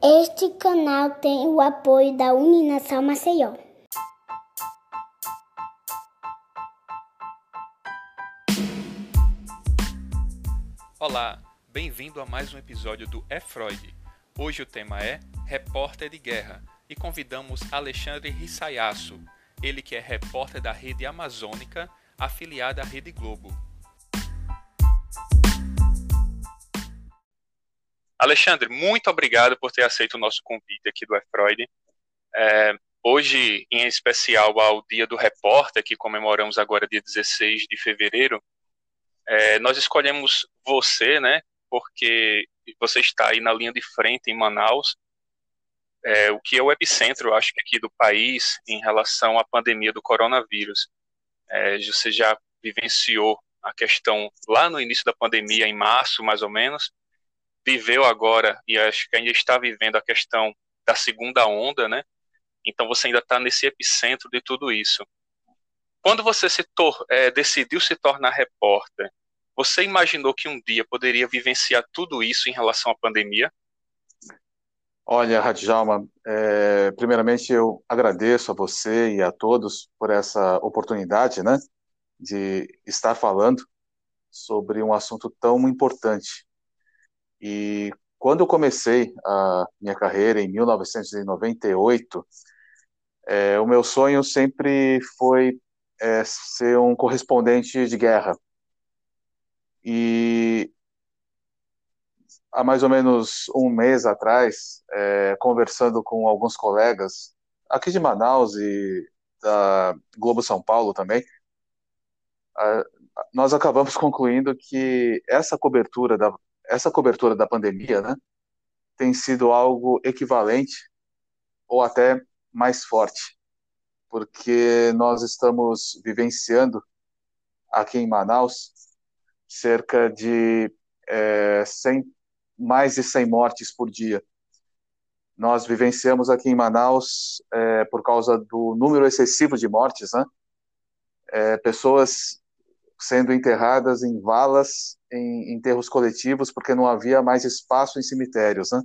Este canal tem o apoio da Uninação Maceió. Olá, bem-vindo a mais um episódio do É Freud. Hoje o tema é Repórter de Guerra e convidamos Alexandre Rissayasso, ele que é repórter da Rede Amazônica, afiliada à Rede Globo. Alexandre, muito obrigado por ter aceito o nosso convite aqui do Freud. É, hoje, em especial ao Dia do Repórter, que comemoramos agora dia 16 de fevereiro, é, nós escolhemos você, né, porque você está aí na linha de frente em Manaus, é, o que é o epicentro, acho que aqui do país, em relação à pandemia do coronavírus. É, você já vivenciou a questão lá no início da pandemia, em março, mais ou menos, viveu agora, e acho que ainda está vivendo a questão da segunda onda, né? Então você ainda está nesse epicentro de tudo isso. Quando você se é, decidiu se tornar repórter, você imaginou que um dia poderia vivenciar tudo isso em relação à pandemia? Olha, Radjalma, é, primeiramente eu agradeço a você e a todos por essa oportunidade, né, de estar falando sobre um assunto tão importante. E quando eu comecei a minha carreira em 1998, é, o meu sonho sempre foi é, ser um correspondente de guerra. E há mais ou menos um mês atrás, é, conversando com alguns colegas aqui de Manaus e da Globo São Paulo também, a, nós acabamos concluindo que essa cobertura da essa cobertura da pandemia, né, tem sido algo equivalente ou até mais forte, porque nós estamos vivenciando aqui em Manaus cerca de é, 100, mais de 100 mortes por dia. Nós vivenciamos aqui em Manaus, é, por causa do número excessivo de mortes, né? É, pessoas sendo enterradas em valas, em enterros coletivos, porque não havia mais espaço em cemitérios, né?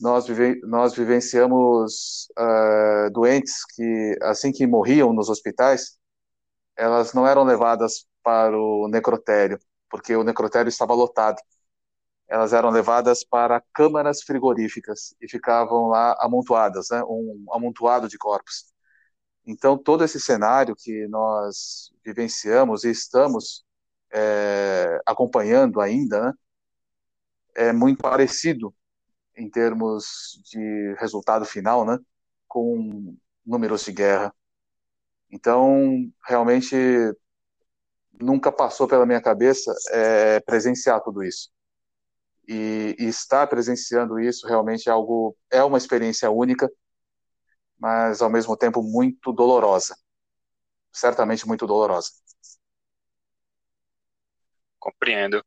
Nós, vive, nós vivenciamos uh, doentes que, assim que morriam nos hospitais, elas não eram levadas para o necrotério, porque o necrotério estava lotado. Elas eram levadas para câmaras frigoríficas e ficavam lá amontoadas, né, um amontoado de corpos. Então, todo esse cenário que nós vivenciamos e estamos é, acompanhando ainda, né, é muito parecido em termos de resultado final, né, com números de guerra. Então, realmente, nunca passou pela minha cabeça é, presenciar tudo isso. E, e, estar presenciando isso realmente é algo, é uma experiência única, mas ao mesmo tempo muito dolorosa. Certamente muito dolorosa. Compreendo.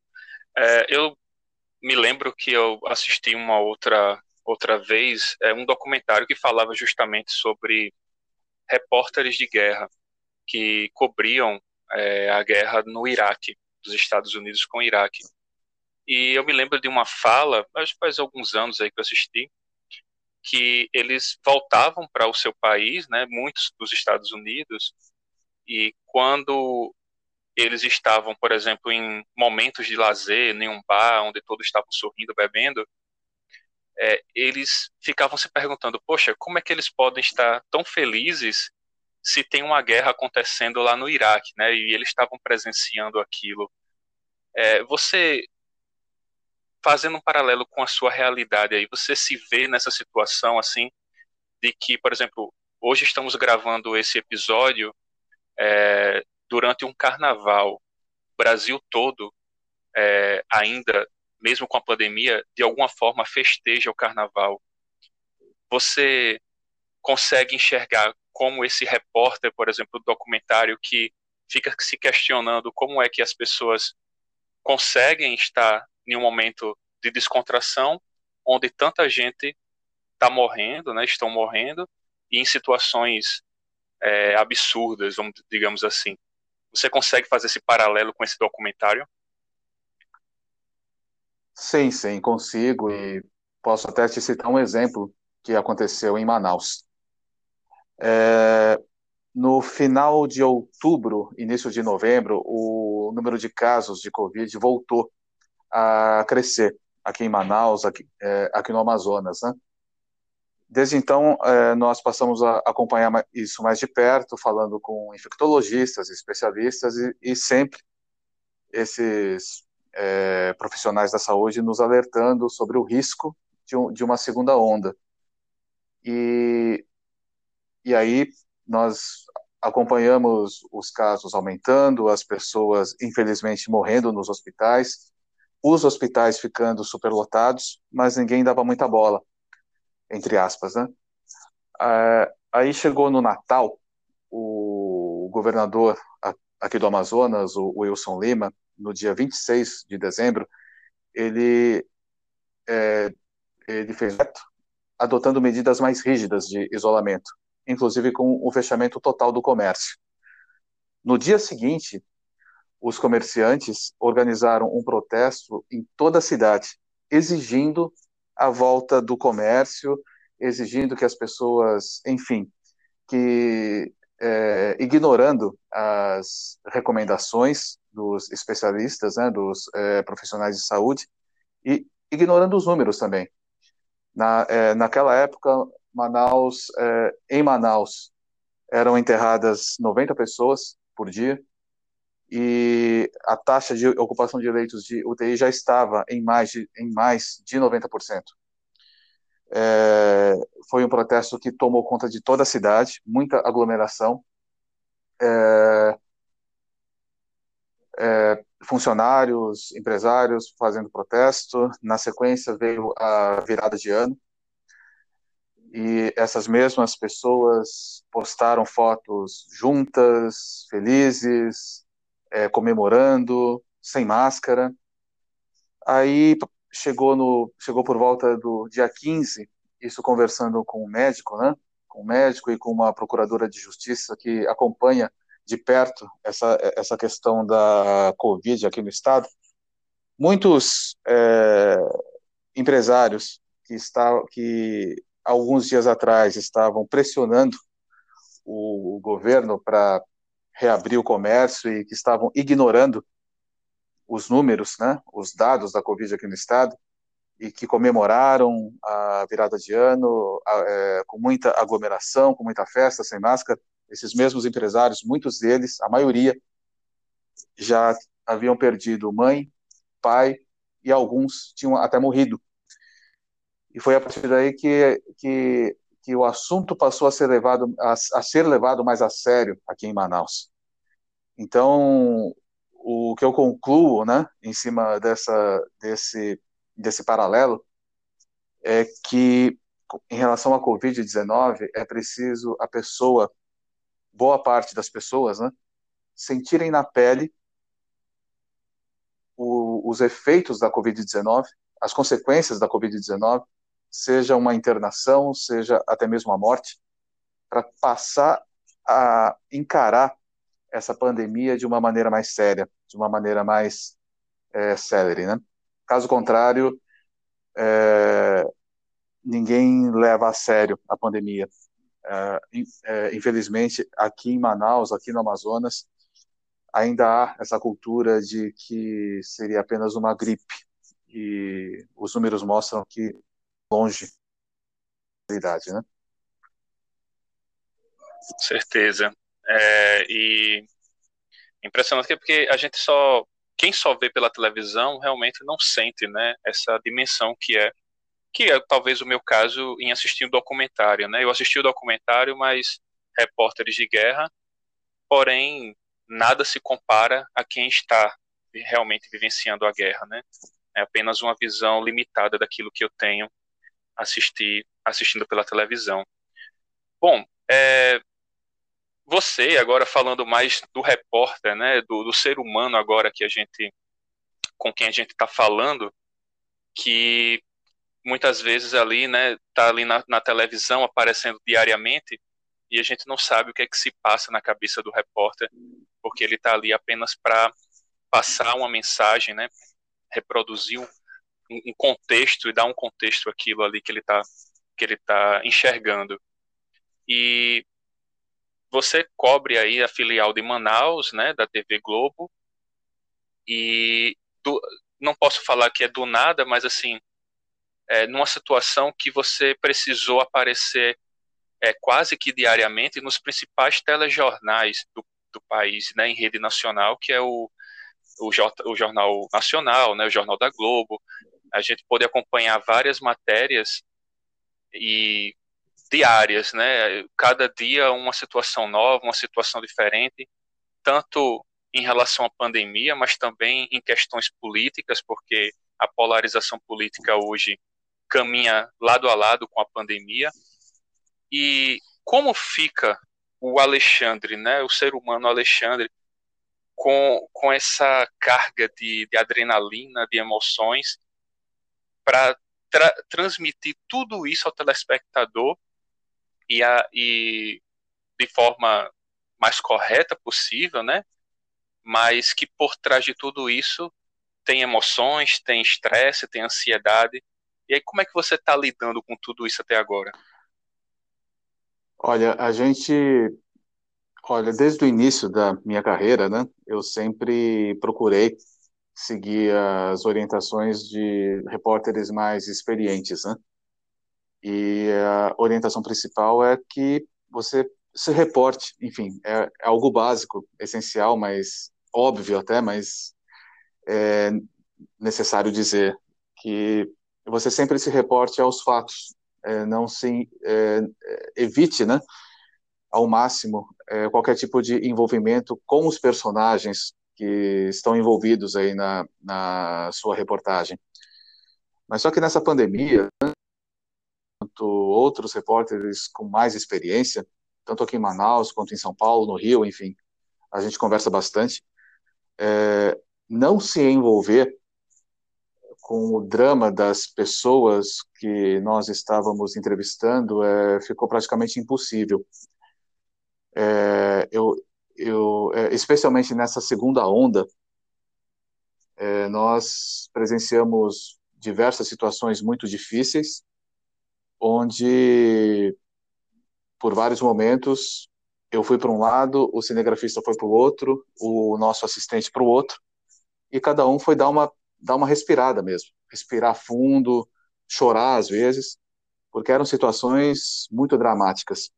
É, eu me lembro que eu assisti uma outra outra vez é, um documentário que falava justamente sobre repórteres de guerra que cobriam é, a guerra no Iraque, dos Estados Unidos com o Iraque. E eu me lembro de uma fala, faz alguns anos aí que eu assisti, que eles voltavam para o seu país, né, muitos dos Estados Unidos, e quando eles estavam, por exemplo, em momentos de lazer, em um bar onde todos estavam sorrindo, bebendo, é, eles ficavam se perguntando: poxa, como é que eles podem estar tão felizes se tem uma guerra acontecendo lá no Iraque, né? E eles estavam presenciando aquilo. É, você fazendo um paralelo com a sua realidade aí, você se vê nessa situação assim de que, por exemplo, hoje estamos gravando esse episódio é, durante um carnaval, o Brasil todo é, ainda, mesmo com a pandemia, de alguma forma festeja o carnaval. Você consegue enxergar como esse repórter, por exemplo, do documentário que fica se questionando como é que as pessoas conseguem estar em um momento de descontração onde tanta gente está morrendo, né, estão morrendo e em situações é, absurdas, vamos, digamos assim. Você consegue fazer esse paralelo com esse documentário? Sim, sim, consigo e posso até te citar um exemplo que aconteceu em Manaus. É, no final de outubro, início de novembro, o número de casos de Covid voltou a crescer aqui em Manaus, aqui, é, aqui no Amazonas, né? Desde então, é, nós passamos a acompanhar isso mais de perto, falando com infectologistas, especialistas, e, e sempre esses é, profissionais da saúde nos alertando sobre o risco de, um, de uma segunda onda. E, e aí nós acompanhamos os casos aumentando, as pessoas, infelizmente, morrendo nos hospitais, os hospitais ficando superlotados, mas ninguém dava muita bola entre aspas, né? Ah, aí chegou no Natal, o governador aqui do Amazonas, o Wilson Lima, no dia 26 de dezembro, ele, é, ele fez adotando medidas mais rígidas de isolamento, inclusive com o fechamento total do comércio. No dia seguinte, os comerciantes organizaram um protesto em toda a cidade, exigindo a volta do comércio, exigindo que as pessoas, enfim, que é, ignorando as recomendações dos especialistas, né, dos é, profissionais de saúde e ignorando os números também. Na, é, naquela época, Manaus, é, em Manaus, eram enterradas 90 pessoas por dia e a taxa de ocupação de leitos de UTI já estava em mais de, em mais de 90%. É, foi um protesto que tomou conta de toda a cidade, muita aglomeração. É, é, funcionários, empresários fazendo protesto. Na sequência veio a virada de ano e essas mesmas pessoas postaram fotos juntas, felizes, é, comemorando, sem máscara. Aí chegou, no, chegou por volta do dia 15, isso conversando com o um médico, né? Com um médico e com uma procuradora de justiça que acompanha de perto essa, essa questão da Covid aqui no estado. Muitos é, empresários que, está, que alguns dias atrás estavam pressionando o, o governo para reabrir o comércio e que estavam ignorando os números, né, os dados da Covid aqui no estado, e que comemoraram a virada de ano é, com muita aglomeração, com muita festa, sem máscara. Esses mesmos empresários, muitos deles, a maioria, já haviam perdido mãe, pai e alguns tinham até morrido. E foi a partir daí que, que que o assunto passou a ser levado a, a, ser levado mais a sério aqui em Manaus. Então, o que eu concluo, né, em cima dessa desse desse paralelo é que em relação à COVID-19 é preciso a pessoa, boa parte das pessoas, né, sentirem na pele o, os efeitos da COVID-19, as consequências da COVID-19 seja uma internação, seja até mesmo a morte, para passar a encarar essa pandemia de uma maneira mais séria, de uma maneira mais é, célere, né? Caso contrário, é, ninguém leva a sério a pandemia. É, é infelizmente, aqui em Manaus, aqui no Amazonas, ainda há essa cultura de que seria apenas uma gripe. E os números mostram que longe da idade, né? Certeza. É, e impressionante porque a gente só quem só vê pela televisão realmente não sente, né, essa dimensão que é que é talvez o meu caso em assistir um documentário, né? Eu assisti o documentário, mas repórteres de guerra, porém nada se compara a quem está realmente vivenciando a guerra, né? É apenas uma visão limitada daquilo que eu tenho assistir, assistindo pela televisão. Bom, é, você agora falando mais do repórter, né, do, do, ser humano agora que a gente, com quem a gente está falando, que muitas vezes ali, né, tá ali na, na televisão aparecendo diariamente e a gente não sabe o que é que se passa na cabeça do repórter, porque ele está ali apenas para passar uma mensagem, né, reproduzir um contexto e dar um contexto aquilo ali que ele está que ele tá enxergando. E você cobre aí a filial de Manaus, né, da TV Globo, e do, não posso falar que é do nada, mas assim, é, numa situação que você precisou aparecer é, quase que diariamente nos principais telejornais do, do país, né, em rede nacional, que é o, o, o Jornal Nacional, né, o Jornal da Globo. A gente pôde acompanhar várias matérias e diárias, né? Cada dia uma situação nova, uma situação diferente, tanto em relação à pandemia, mas também em questões políticas, porque a polarização política hoje caminha lado a lado com a pandemia. E como fica o Alexandre, né, o ser humano Alexandre, com, com essa carga de, de adrenalina, de emoções, para tra transmitir tudo isso ao telespectador e, a, e de forma mais correta possível, né? Mas que por trás de tudo isso tem emoções, tem estresse, tem ansiedade. E aí, como é que você está lidando com tudo isso até agora? Olha, a gente, olha, desde o início da minha carreira, né, eu sempre procurei seguir as orientações de repórteres mais experientes, né? E a orientação principal é que você se reporte, enfim, é, é algo básico, essencial, mas óbvio até, mas é necessário dizer que você sempre se reporte aos fatos, é, não se é, evite, né, ao máximo é, qualquer tipo de envolvimento com os personagens que estão envolvidos aí na, na sua reportagem. Mas só que nessa pandemia, tanto outros repórteres com mais experiência, tanto aqui em Manaus quanto em São Paulo, no Rio, enfim, a gente conversa bastante, é, não se envolver com o drama das pessoas que nós estávamos entrevistando é, ficou praticamente impossível. É, eu, eu, é, especialmente nessa segunda onda, é, nós presenciamos diversas situações muito difíceis, onde, por vários momentos, eu fui para um lado, o cinegrafista foi para o outro, o nosso assistente para o outro, e cada um foi dar uma, dar uma respirada mesmo, respirar fundo, chorar às vezes, porque eram situações muito dramáticas.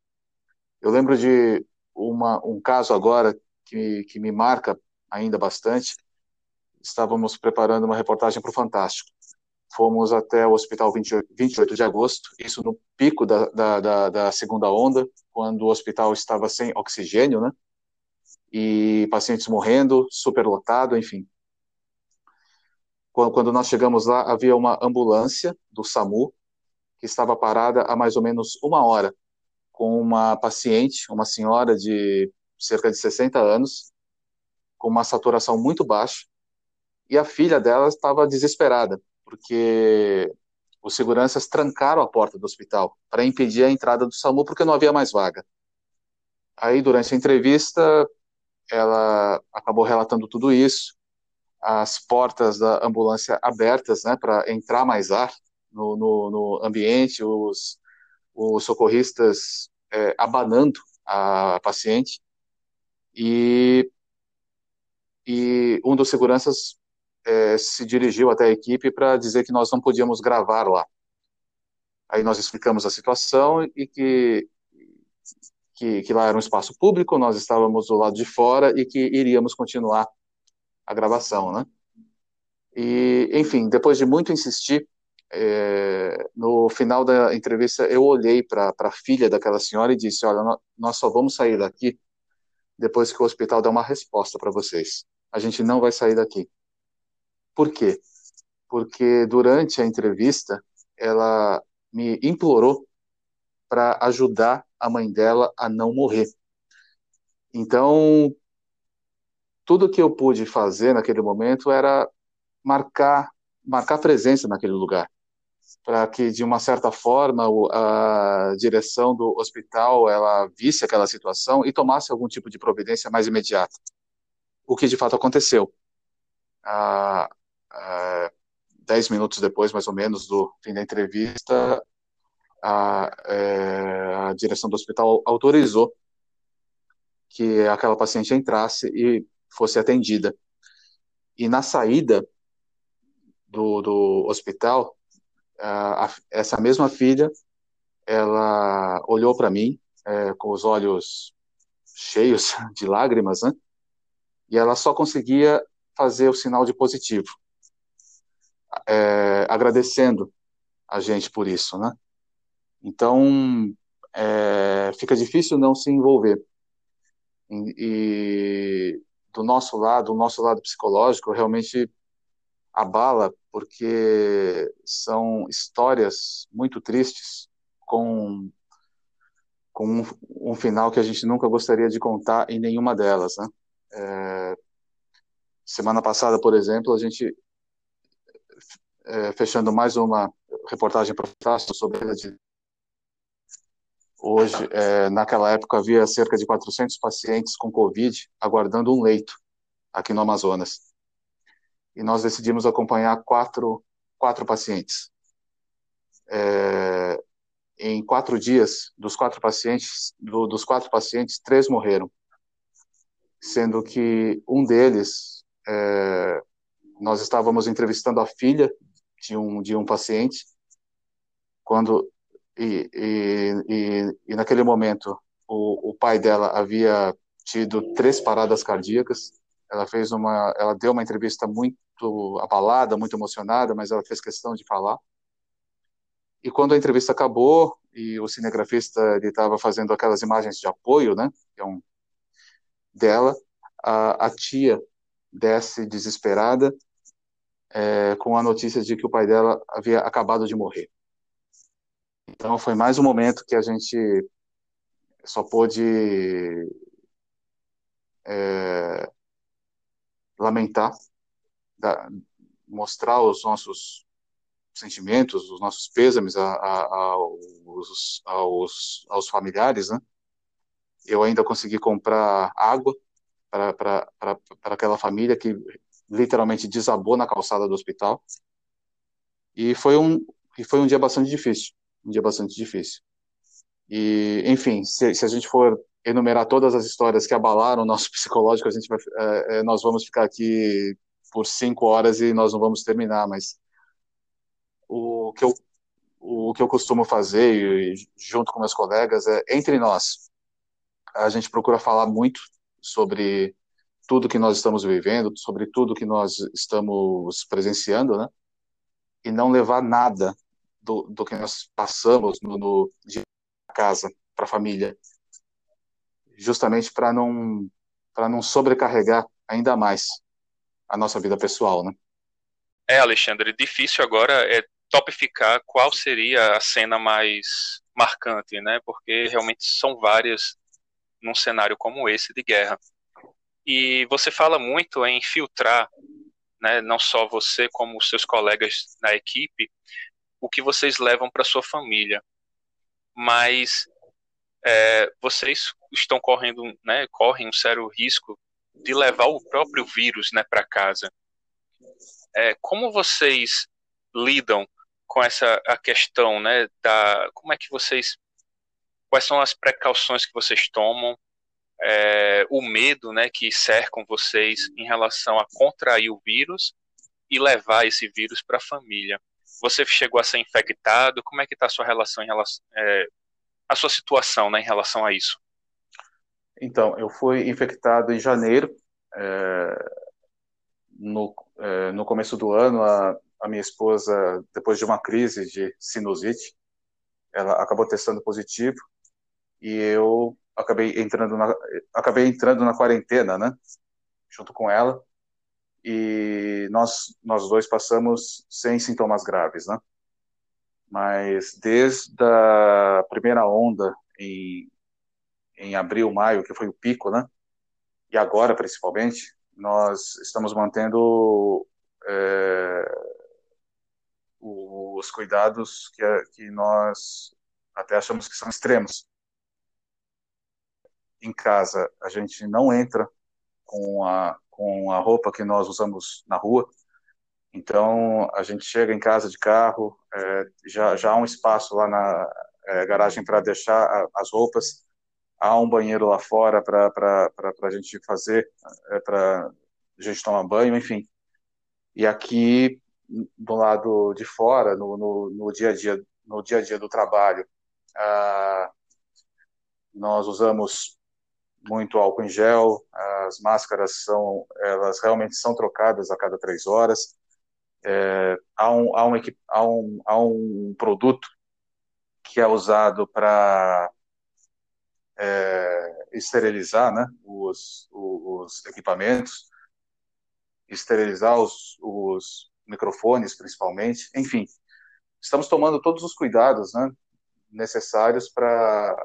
Eu lembro de uma, um caso agora que, que me marca ainda bastante. Estávamos preparando uma reportagem para o Fantástico. Fomos até o hospital 28, 28 de agosto, isso no pico da, da, da, da segunda onda, quando o hospital estava sem oxigênio, né? E pacientes morrendo, superlotado, enfim. Quando nós chegamos lá, havia uma ambulância do SAMU que estava parada há mais ou menos uma hora com uma paciente, uma senhora de cerca de 60 anos, com uma saturação muito baixa, e a filha dela estava desesperada, porque os seguranças trancaram a porta do hospital para impedir a entrada do SAMU porque não havia mais vaga. Aí, durante a entrevista, ela acabou relatando tudo isso, as portas da ambulância abertas, né, para entrar mais ar no, no, no ambiente, os, os socorristas é, abanando a paciente e, e um dos seguranças é, se dirigiu até a equipe para dizer que nós não podíamos gravar lá. Aí nós explicamos a situação e que, que, que lá era um espaço público, nós estávamos do lado de fora e que iríamos continuar a gravação, né? E, enfim, depois de muito insistir, é, no final da entrevista, eu olhei para a filha daquela senhora e disse: Olha, nós só vamos sair daqui depois que o hospital der uma resposta para vocês. A gente não vai sair daqui. Por quê? Porque durante a entrevista, ela me implorou para ajudar a mãe dela a não morrer. Então, tudo que eu pude fazer naquele momento era marcar marcar presença naquele lugar para que de uma certa forma a direção do hospital ela visse aquela situação e tomasse algum tipo de providência mais imediata. O que de fato aconteceu. dez minutos depois, mais ou menos, do fim da entrevista, a, é, a direção do hospital autorizou que aquela paciente entrasse e fosse atendida. E na saída do, do hospital, a, essa mesma filha, ela olhou para mim é, com os olhos cheios de lágrimas, né? E ela só conseguia fazer o sinal de positivo, é, agradecendo a gente por isso, né? Então, é, fica difícil não se envolver. E, e, do nosso lado, o nosso lado psicológico realmente abala, porque são histórias muito tristes, com, com um, um, final que a gente nunca gostaria de contar em nenhuma delas, né? É, semana passada, por exemplo, a gente é, fechando mais uma reportagem para sobre a de Hoje, é, naquela época, havia cerca de 400 pacientes com Covid aguardando um leito aqui no Amazonas. E nós decidimos acompanhar quatro, quatro pacientes. É, em quatro dias, dos quatro pacientes, do, dos quatro pacientes, três morreram, sendo que um deles, é, nós estávamos entrevistando a filha de um de um paciente, quando e, e, e, e naquele momento o, o pai dela havia tido três paradas cardíacas. Ela fez uma, ela deu uma entrevista muito abalada, muito emocionada, mas ela fez questão de falar. E quando a entrevista acabou e o cinegrafista estava fazendo aquelas imagens de apoio, né, que é um, dela, a, a tia desce desesperada é, com a notícia de que o pai dela havia acabado de morrer. Então foi mais um momento que a gente só pôde é, lamentar, da, mostrar os nossos sentimentos, os nossos pêsames a, a, aos, aos, aos, familiares, né? Eu ainda consegui comprar água para aquela família que literalmente desabou na calçada do hospital. E foi um, e foi um dia bastante difícil um dia bastante difícil. E, enfim, se, se a gente for enumerar todas as histórias que abalaram o nosso psicológico, a gente vai, é, é, nós vamos ficar aqui por cinco horas e nós não vamos terminar, mas o que eu, o que eu costumo fazer, e, junto com meus colegas, é, entre nós, a gente procura falar muito sobre tudo que nós estamos vivendo, sobre tudo que nós estamos presenciando, né? E não levar nada do, do que nós passamos no, no de casa para a família, justamente para não para não sobrecarregar ainda mais a nossa vida pessoal, né? É, Alexandre, difícil agora é topificar qual seria a cena mais marcante, né? Porque realmente são várias num cenário como esse de guerra. E você fala muito em filtrar, né, não só você como os seus colegas na equipe, o que vocês levam para sua família. Mas é, vocês estão correndo, né, correm um sério risco de levar o próprio vírus, né, para casa. É, como vocês lidam com essa a questão, né, da como é que vocês quais são as precauções que vocês tomam, é, o medo, né, que cercam vocês em relação a contrair o vírus e levar esse vírus para a família. Você chegou a ser infectado? Como é que está a sua relação em relação, é, a sua situação, né, em relação a isso? Então, eu fui infectado em janeiro. É, no, é, no começo do ano, a, a minha esposa, depois de uma crise de sinusite, ela acabou testando positivo e eu acabei entrando na, acabei entrando na quarentena, né? Junto com ela e nós, nós dois passamos sem sintomas graves, né? Mas desde a primeira onda em, em abril, maio, que foi o pico, né? E agora, principalmente, nós estamos mantendo é, os cuidados que, que nós até achamos que são extremos. Em casa, a gente não entra com a com a roupa que nós usamos na rua. Então, a gente chega em casa de carro, é, já, já há um espaço lá na é, garagem para deixar a, as roupas, há um banheiro lá fora para a gente fazer, é, para a gente tomar banho, enfim. E aqui, do lado de fora, no, no, no dia a dia, no dia a dia do trabalho, ah, nós usamos muito álcool em gel, as máscaras são, elas realmente são trocadas a cada três horas. É, há, um, há, um, há, um, há um produto que é usado para é, esterilizar né, os, os equipamentos, esterilizar os, os microfones, principalmente. Enfim, estamos tomando todos os cuidados né, necessários para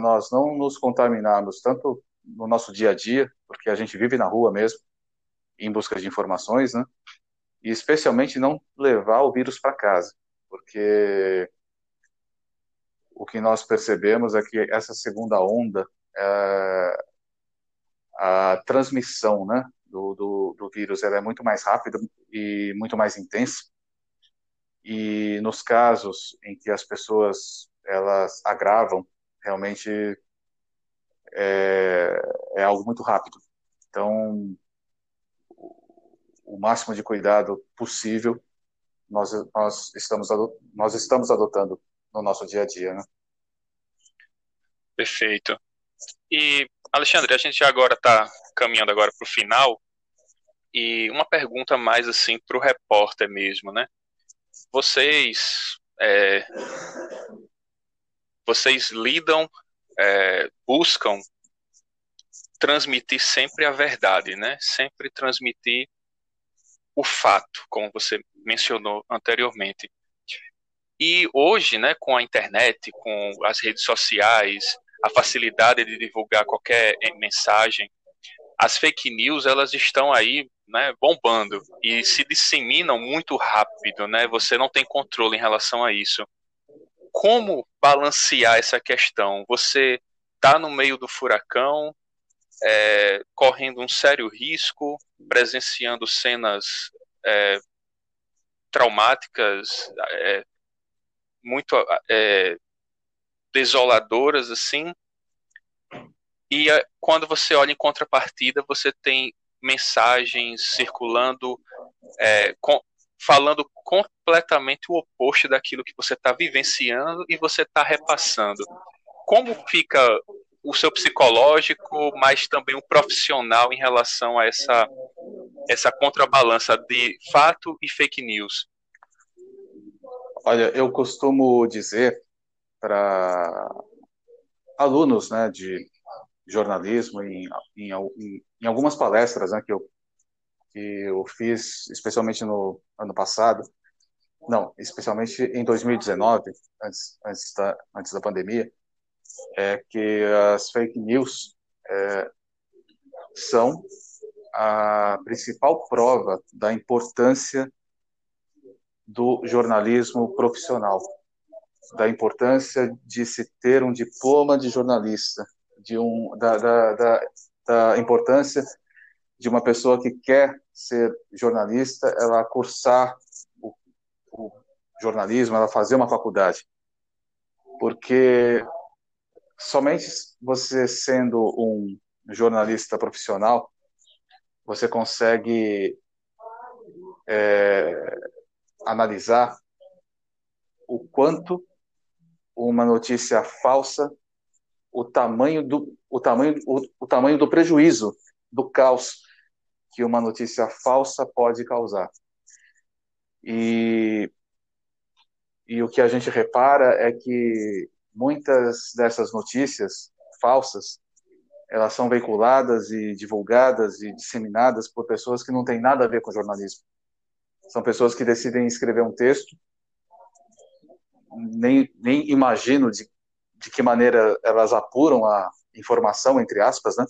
nós não nos contaminarmos tanto no nosso dia a dia, porque a gente vive na rua mesmo, em busca de informações, né? E especialmente não levar o vírus para casa, porque o que nós percebemos é que essa segunda onda, é, a transmissão, né, do, do, do vírus, é muito mais rápida e muito mais intensa. E nos casos em que as pessoas elas agravam, realmente é, é algo muito rápido. Então, o máximo de cuidado possível nós, nós, estamos, nós estamos adotando no nosso dia a dia, né? Perfeito. E, Alexandre, a gente agora está caminhando agora para o final e uma pergunta mais assim para o repórter mesmo, né? Vocês, é, vocês lidam, é, buscam transmitir sempre a verdade, né? Sempre transmitir o fato, como você mencionou anteriormente. E hoje, né, com a internet, com as redes sociais, a facilidade de divulgar qualquer mensagem, as fake news elas estão aí, né, bombando e se disseminam muito rápido, né? Você não tem controle em relação a isso. Como balancear essa questão? Você está no meio do furacão, é, correndo um sério risco, presenciando cenas é, traumáticas, é, muito é, desoladoras assim. E é, quando você olha em contrapartida, você tem mensagens circulando, é, com, falando completamente o oposto daquilo que você está vivenciando e você está repassando. Como fica o seu psicológico, mas também o profissional em relação a essa, essa contrabalança de fato e fake news? Olha, eu costumo dizer para alunos né, de jornalismo em, em, em, algumas palestras né, que, eu, que eu fiz, especialmente no ano passado, não, especialmente em 2019, antes, antes, da, antes da pandemia, é que as fake news é, são a principal prova da importância do jornalismo profissional, da importância de se ter um diploma de jornalista, de um, da, da, da, da importância de uma pessoa que quer ser jornalista, ela cursar jornalismo, ela fazer uma faculdade. Porque somente você sendo um jornalista profissional, você consegue é, analisar o quanto uma notícia falsa, o tamanho do, o tamanho, o, o tamanho do prejuízo, do caos que uma notícia falsa pode causar. E, e o que a gente repara é que muitas dessas notícias falsas elas são veiculadas e divulgadas e disseminadas por pessoas que não têm nada a ver com jornalismo. São pessoas que decidem escrever um texto, nem, nem imagino de, de que maneira elas apuram a informação, entre aspas, né?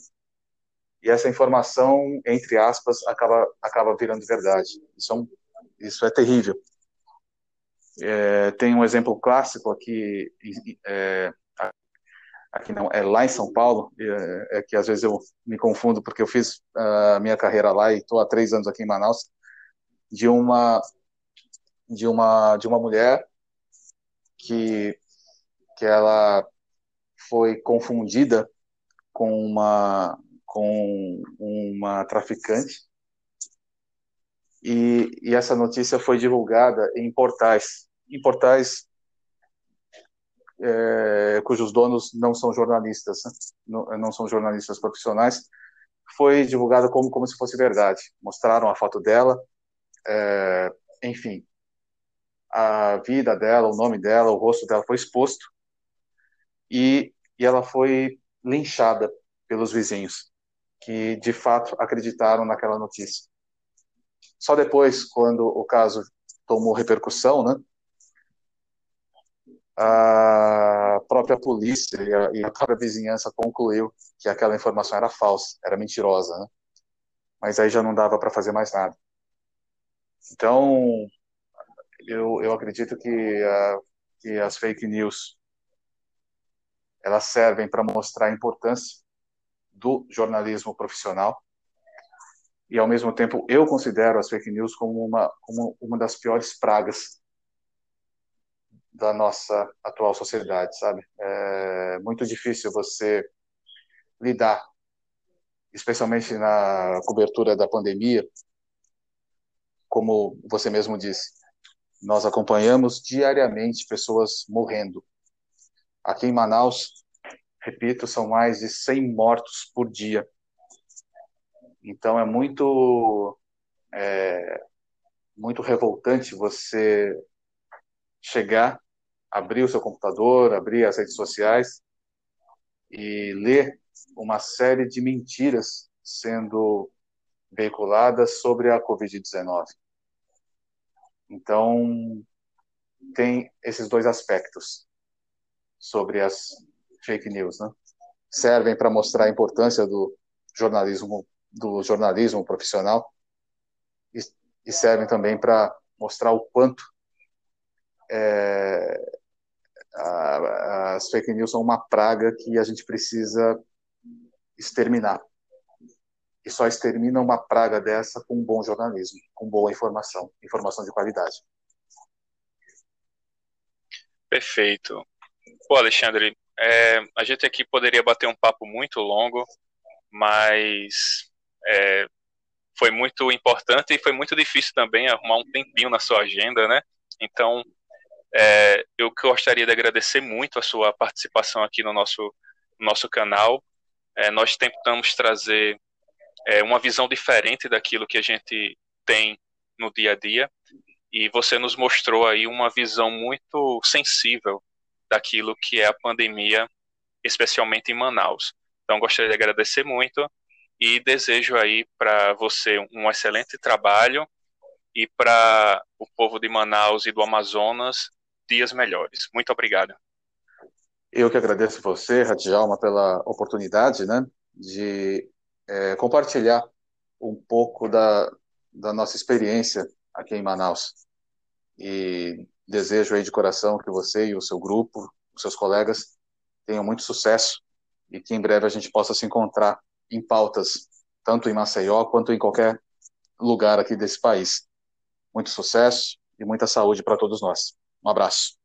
E essa informação, entre aspas, acaba, acaba virando verdade. Isso é, um, isso é terrível. É, tem um exemplo clássico aqui, é, aqui não, é lá em São Paulo, é, é, que às vezes eu me confundo porque eu fiz a minha carreira lá e estou há três anos aqui em Manaus. de uma de uma de uma mulher que que ela foi confundida com uma com uma traficante e, e essa notícia foi divulgada em portais em portais é, cujos donos não são jornalistas não, não são jornalistas profissionais foi divulgada como como se fosse verdade mostraram a foto dela é, enfim a vida dela, o nome dela, o rosto dela foi exposto e, e ela foi linchada pelos vizinhos, que de fato acreditaram naquela notícia. Só depois, quando o caso tomou repercussão, né, a própria polícia e a, e a própria vizinhança concluiu que aquela informação era falsa, era mentirosa, né? Mas aí já não dava para fazer mais nada. Então, eu, eu acredito que, uh, que as fake news elas servem para mostrar a importância do jornalismo profissional e ao mesmo tempo eu considero as fake news como uma como uma das piores pragas da nossa atual sociedade, sabe? É muito difícil você lidar, especialmente na cobertura da pandemia, como você mesmo disse, nós acompanhamos diariamente pessoas morrendo. Aqui em Manaus, repito, são mais de 100 mortos por dia. Então é muito é, muito revoltante você chegar, abrir o seu computador, abrir as redes sociais e ler uma série de mentiras sendo veiculadas sobre a Covid-19. Então, tem esses dois aspectos sobre as fake news, né? Servem para mostrar a importância do jornalismo do jornalismo profissional e, e servem também para mostrar o quanto é, a, as fake news são uma praga que a gente precisa exterminar e só extermina uma praga dessa com bom jornalismo, com boa informação, informação de qualidade. Perfeito. Pô, Alexandre, é, a gente aqui poderia bater um papo muito longo, mas é, foi muito importante e foi muito difícil também arrumar um tempinho na sua agenda, né? Então, é, eu gostaria de agradecer muito a sua participação aqui no nosso, no nosso canal. É, nós tentamos trazer é, uma visão diferente daquilo que a gente tem no dia a dia. E você nos mostrou aí uma visão muito sensível daquilo que é a pandemia, especialmente em Manaus. Então, gostaria de agradecer muito e desejo aí para você um excelente trabalho e para o povo de Manaus e do Amazonas dias melhores. Muito obrigado. Eu que agradeço você, Radjalma, pela oportunidade né, de é, compartilhar um pouco da, da nossa experiência aqui em Manaus. E desejo aí de coração que você e o seu grupo, os seus colegas, tenham muito sucesso e que em breve a gente possa se encontrar em pautas, tanto em Maceió quanto em qualquer lugar aqui desse país. Muito sucesso e muita saúde para todos nós. Um abraço.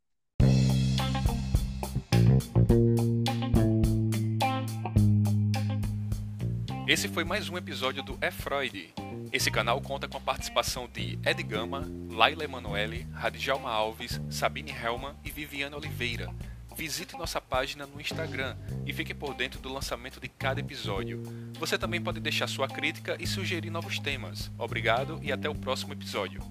Esse foi mais um episódio do É Freud. Esse canal conta com a participação de Ed Gama, Laila Emanuele, Radjalma Alves, Sabine Helman e Viviane Oliveira. Visite nossa página no Instagram e fique por dentro do lançamento de cada episódio. Você também pode deixar sua crítica e sugerir novos temas. Obrigado e até o próximo episódio.